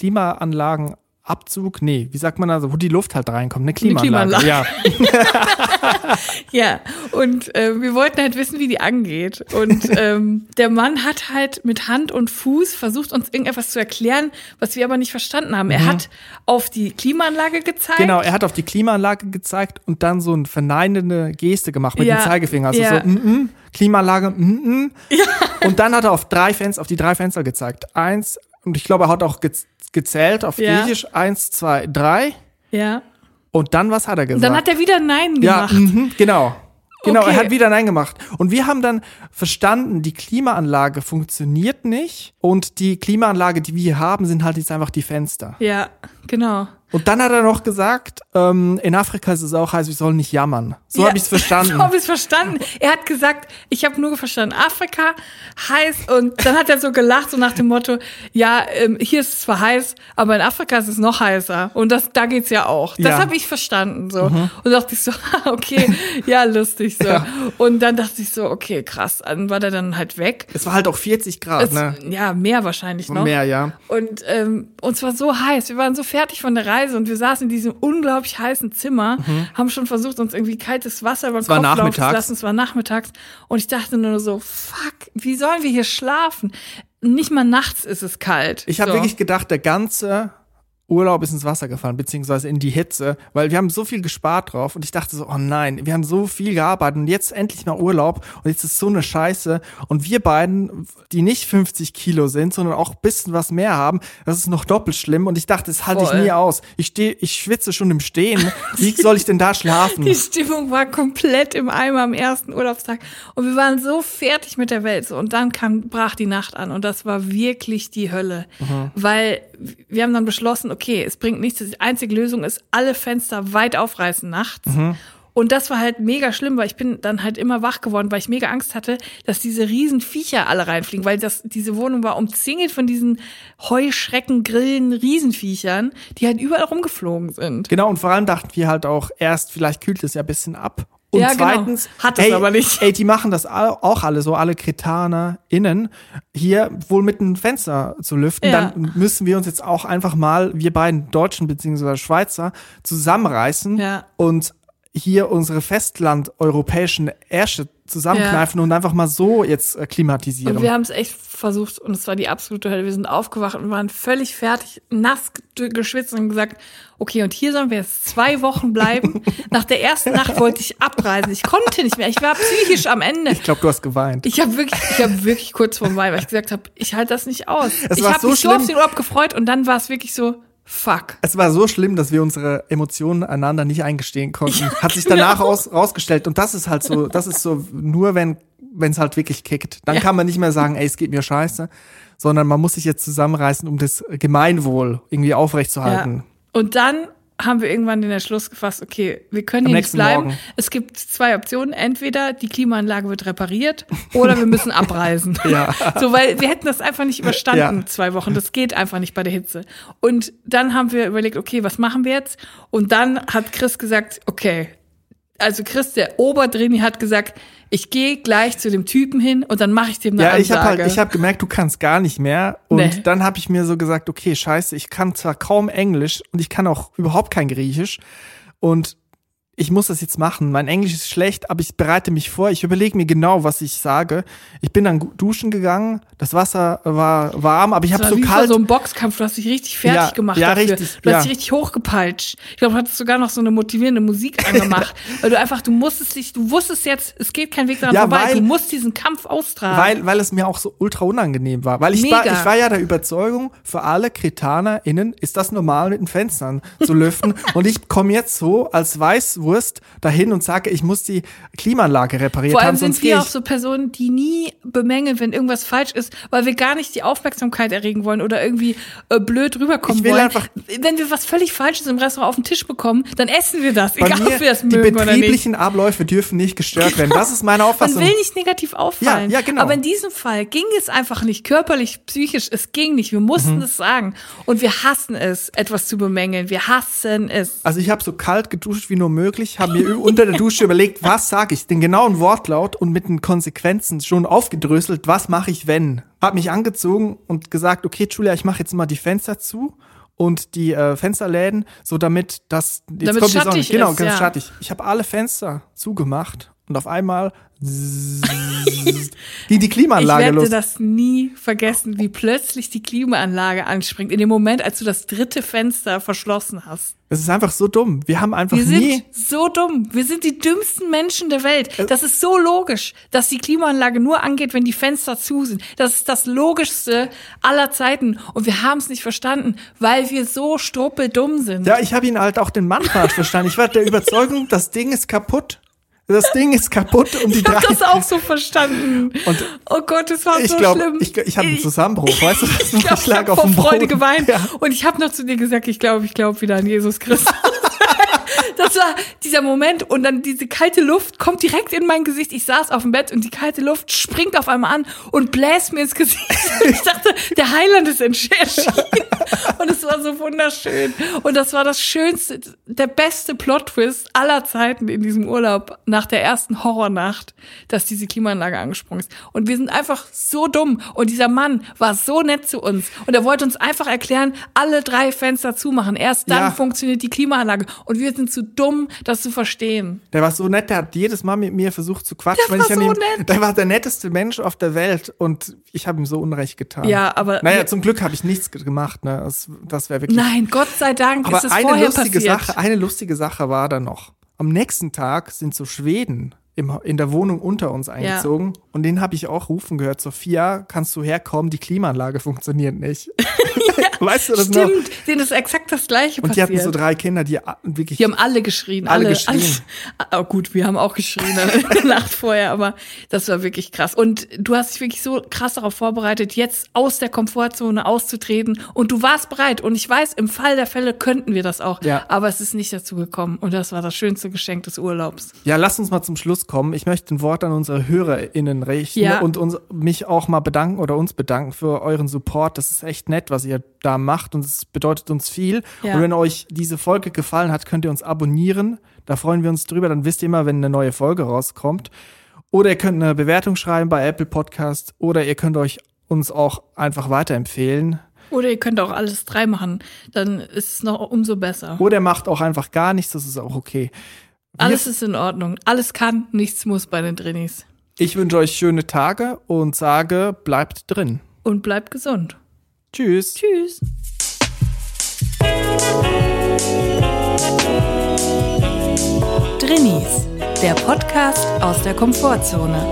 Klimaanlagenabzug. Nee, wie sagt man also, wo die Luft halt reinkommt, eine Klimaanlage. Klimaanlage. Ja. Ja, und äh, wir wollten halt wissen, wie die angeht. Und ähm, der Mann hat halt mit Hand und Fuß versucht, uns irgendetwas zu erklären, was wir aber nicht verstanden haben. Er hat auf die Klimaanlage gezeigt. Mhm. Genau, er hat auf die Klimaanlage gezeigt und dann so eine verneinende Geste gemacht mit Ja, dem Zeigefinger. Also ja. so, mm -mm, Klimaanlage, mm -mm. Und dann hat er auf drei Fenster, auf die drei Fenster gezeigt. Eins, und ich glaube, er hat auch ge gezählt auf Ja. Griechisch. Eins, zwei, drei. Ja. Und dann, was hat er gesagt? dann hat er wieder Nein ja, gemacht. mhm, genau. Genau, Okay. er hat wieder Nein gemacht. Und wir haben dann verstanden, die Klimaanlage funktioniert nicht und die Klimaanlage, die wir hier haben, sind halt jetzt einfach die Fenster. Ja, genau. Und dann hat er noch gesagt, ähm, in Afrika ist es auch heiß, wir sollen nicht jammern. So ja, habe ich es verstanden. So habe ich es verstanden. Er hat gesagt, ich habe nur verstanden, Afrika heiß und dann hat er so gelacht, so nach dem Motto, ja, ähm, hier ist es zwar heiß, aber in Afrika ist es noch heißer und das, da geht's ja auch. Das Ja. Mhm. habe ich verstanden so und dachte ich so, okay, ja lustig so. Ja. Und dann dachte ich so, okay, krass. Dann war der dann halt weg. es war halt auch 40 Grad, Es, ne? Ja, mehr wahrscheinlich noch. Mehr, ja. Und ähm, uns war so heiß. Wir waren so fertig von der Reise und wir saßen in diesem unglaublich heißen Zimmer, haben schon versucht, uns irgendwie kaltes Wasser über den Kopf laufen zu lassen. Es war nachmittags. Und ich dachte nur so, fuck, wie sollen wir hier schlafen? Nicht mal nachts ist es kalt. Ich habe so. wirklich gedacht, der ganze Urlaub ist ins Wasser gefallen, beziehungsweise in die Hitze, weil wir haben so viel gespart drauf und ich dachte so, oh nein, wir haben so viel gearbeitet und jetzt endlich mal Urlaub und jetzt ist so eine Scheiße und wir beiden, die nicht 50 Kilo sind, sondern auch ein bisschen was mehr haben, das ist noch doppelt schlimm und ich dachte, das halte ich nie aus. Ich stehe, ich schwitze schon im Stehen. Wie soll ich denn da schlafen? Die Stimmung war komplett im Eimer am ersten Urlaubstag. Und wir waren so fertig mit der Welt. So. Und dann kam, brach die Nacht an. Und das war wirklich die Hölle. Weil wir haben dann beschlossen, okay, es bringt nichts. Die einzige Lösung ist, alle Fenster weit aufreißen nachts. Und das war halt mega schlimm, weil ich bin dann halt immer wach geworden, weil ich mega Angst hatte, dass diese riesen Viecher alle reinfliegen, weil das, diese Wohnung war umzingelt von diesen Heuschrecken, Grillen, Riesenviechern, die halt überall rumgeflogen sind. Genau, und vor allem dachten wir halt auch erst, vielleicht kühlt es ja ein bisschen ab. Und Ja, genau. zweitens, Hat es ey, aber nicht. Ey, die machen das auch alle so, alle Kretaner innen, hier wohl mit einem Fenster zu lüften. Ja. Dann müssen wir uns jetzt auch einfach mal, wir beiden Deutschen beziehungsweise Schweizer, zusammenreißen Ja. und hier unsere festland-europäischen Ärsche zusammenkneifen und einfach mal so jetzt äh, klimatisieren. Und wir haben es echt versucht und es war die absolute Hölle. Wir sind aufgewacht und waren völlig fertig, nass ge- geschwitzt und gesagt, okay, und hier sollen wir jetzt zwei Wochen bleiben. Nach der ersten Nacht wollte ich abreisen. Ich konnte nicht mehr. Ich war psychisch am Ende. ich glaube, du hast geweint. Ich habe wirklich, ich habe wirklich kurz vorm Wein, weil ich gesagt habe, ich halte das nicht aus. Es ich habe so mich so auf schlimm. den Urlaub gefreut und dann war es wirklich so, fuck. Es war so schlimm, dass wir unsere Emotionen einander nicht eingestehen konnten. Hat sich danach genau. aus, rausgestellt. Und das ist halt so, das ist so nur, wenn wenn es halt wirklich kickt. Dann Ja. kann man nicht mehr sagen, ey, es geht mir scheiße, sondern man muss sich jetzt zusammenreißen, um das Gemeinwohl irgendwie aufrechtzuerhalten. Und dann haben wir irgendwann den Entschluss gefasst, okay, wir können Am hier nicht bleiben. Morgen. Es gibt zwei Optionen. Entweder die Klimaanlage wird repariert oder wir müssen abreisen. Ja. So, weil wir hätten das einfach nicht überstanden, Ja. zwei Wochen. Das geht einfach nicht bei der Hitze. Und dann haben wir überlegt, okay, was machen wir jetzt? Und dann hat Chris gesagt, okay, also Chris, der Oberdrini, hat gesagt, ich gehe gleich zu dem Typen hin und dann mache ich dem eine Ja, ich habe Ansage. halt, ich habe gemerkt, du kannst gar nicht mehr. Und Nee. dann habe ich mir so gesagt, okay, scheiße, ich kann zwar kaum Englisch und ich kann auch überhaupt kein Griechisch. Und ich muss das jetzt machen. Mein Englisch ist schlecht, aber ich bereite mich vor. Ich überlege mir genau, was ich sage. Ich bin dann duschen gegangen. Das Wasser war warm, aber ich habe war so kalt. so einem Boxkampf, du hast dich richtig fertig Ja, gemacht ja, dafür. richtig, du ja. hast dich richtig hochgepeitscht. Ich glaube, du hattest sogar noch so eine motivierende Musik angemacht, weil du einfach, du musstest dich, du wusstest jetzt, es geht kein Weg daran Ja, vorbei, weil- du musst diesen Kampf austragen. weil, weil es mir auch so ultra unangenehm war. Weil ich war, Mega. ich war ja der Überzeugung, für alle KretanerInnen ist das normal, mit den Fenstern zu lüften. und ich komme jetzt so als Weißwurst dahin und sage, ich muss die Klimaanlage repariert Vor allem haben, sind wir auch so Personen, die nie bemängeln, wenn irgendwas falsch ist, weil wir gar nicht die Aufmerksamkeit erregen wollen oder irgendwie äh, blöd rüberkommen Ich will wollen. einfach- wenn wir was völlig Falsches im Restaurant auf den Tisch bekommen, dann essen wir das, Bei egal ob wir das die mögen oder nicht. betrieblichen Abläufe dürfen nicht gestört werden. Das ist meine Man Auffassung. will nicht negativ auffallen. Ja, ja, genau. Aber in diesem Fall ging es einfach nicht, körperlich, psychisch, es ging nicht. Wir mussten Mhm. es sagen. Und wir hassen es, etwas zu bemängeln. Wir hassen es. Also ich habe so kalt geduscht wie nur möglich, habe mir unter der Dusche überlegt, was sage ich, den genauen Wortlaut und mit den Konsequenzen schon aufgedröselt, was mache ich wenn. Hab mich angezogen und gesagt, okay, Julia, ich mache jetzt mal die Fenster zu und die äh, Fensterläden, so damit das jetzt Damit kommt die Sonne. Genau, ist, ganz ja. schattig. Ich habe alle Fenster zugemacht und auf einmal ging die Ich Klimaanlage werde los. das nie vergessen, wie plötzlich die Klimaanlage anspringt. In dem Moment, als du das dritte Fenster verschlossen hast. Das ist einfach so dumm. Wir haben einfach Wir sind nie so dumm. Wir sind die dümmsten Menschen der Welt. Das ist so logisch, dass die Klimaanlage nur angeht, wenn die Fenster zu sind. Das ist das Logischste aller Zeiten. Und wir haben es nicht verstanden, weil wir so stupeldumm sind. Ja, ich habe ihn halt auch den Mann falsch verstanden. Ich war der Überzeugung, das Ding ist kaputt. Das Ding ist kaputt und die Ich habe drei. das auch so verstanden. Und oh Gott, das war ich so glaube, schlimm. ich, ich hatte einen Zusammenbruch, weißt du? Das Ich, glaub, ich habe vor Freude geweint. Ja. Und ich habe noch zu dir gesagt, ich glaube, ich glaube wieder an Jesus Christus. Das war dieser Moment und dann diese kalte Luft kommt direkt in mein Gesicht. Ich saß auf dem Bett und die kalte Luft springt auf einmal an und bläst mir ins Gesicht. Ich dachte, der Heiland ist erschienen. Und es war so wunderschön. Und das war das schönste, der beste Plot-Twist aller Zeiten in diesem Urlaub nach der ersten Horrornacht, dass diese Klimaanlage angesprungen ist. Und wir sind einfach so dumm. Und dieser Mann war so nett zu uns. Und er wollte uns einfach erklären, alle drei Fenster zumachen. Erst dann Ja. funktioniert die Klimaanlage. Und wir sind zu dumm, das zu verstehen. Der war so nett, der hat jedes Mal mit mir versucht zu quatschen. Der war so ihm, nett. Der war der netteste Mensch auf der Welt und ich habe ihm so Unrecht getan. Ja, aber- Naja, zum Glück habe ich nichts ge- gemacht. Ne? Das, das wäre wirklich. Nein, Gott sei Dank Aber ist es eine vorher lustige passiert. Sache, eine lustige Sache war da noch. Am nächsten Tag sind so Schweden im, in der Wohnung unter uns eingezogen und den habe ich auch rufen gehört. Sophia, kannst du herkommen? Die Klimaanlage funktioniert nicht. weißt du das noch? Stimmt, denen ist exakt das Gleiche Und die passiert. hatten so drei Kinder, die wirklich. Die haben alle geschrien. Alle Alle, geschrien. Alle, oh gut, wir haben auch geschrien in der Nacht vorher, aber das war wirklich krass. Und du hast dich wirklich so krass darauf vorbereitet, jetzt aus der Komfortzone auszutreten. Und du warst bereit. Und ich weiß, im Fall der Fälle könnten wir das auch. Ja. Aber es ist nicht dazu gekommen. Und das war das schönste Geschenk des Urlaubs. Ja, lass uns mal zum Schluss kommen. Ich möchte ein Wort an unsere HörerInnen richten Ja. und uns, mich auch mal bedanken oder uns bedanken für euren Support. Das ist echt nett, was ihr da macht und es bedeutet uns viel. Ja. Und wenn euch diese Folge gefallen hat, könnt ihr uns abonnieren. Da freuen wir uns drüber. Dann wisst ihr immer, wenn eine neue Folge rauskommt. Oder ihr könnt eine Bewertung schreiben bei Apple Podcast oder ihr könnt euch uns auch einfach weiterempfehlen. Oder ihr könnt auch alles drei machen. Dann ist es noch umso besser. Oder macht auch einfach gar nichts, das ist auch okay. Alles ist in Ordnung. Alles kann, nichts muss bei den Drinis. Ich wünsche euch schöne Tage und sage, bleibt drin. Und bleibt gesund. Tschüss. Tschüss. Drinis, der Podcast aus der Komfortzone.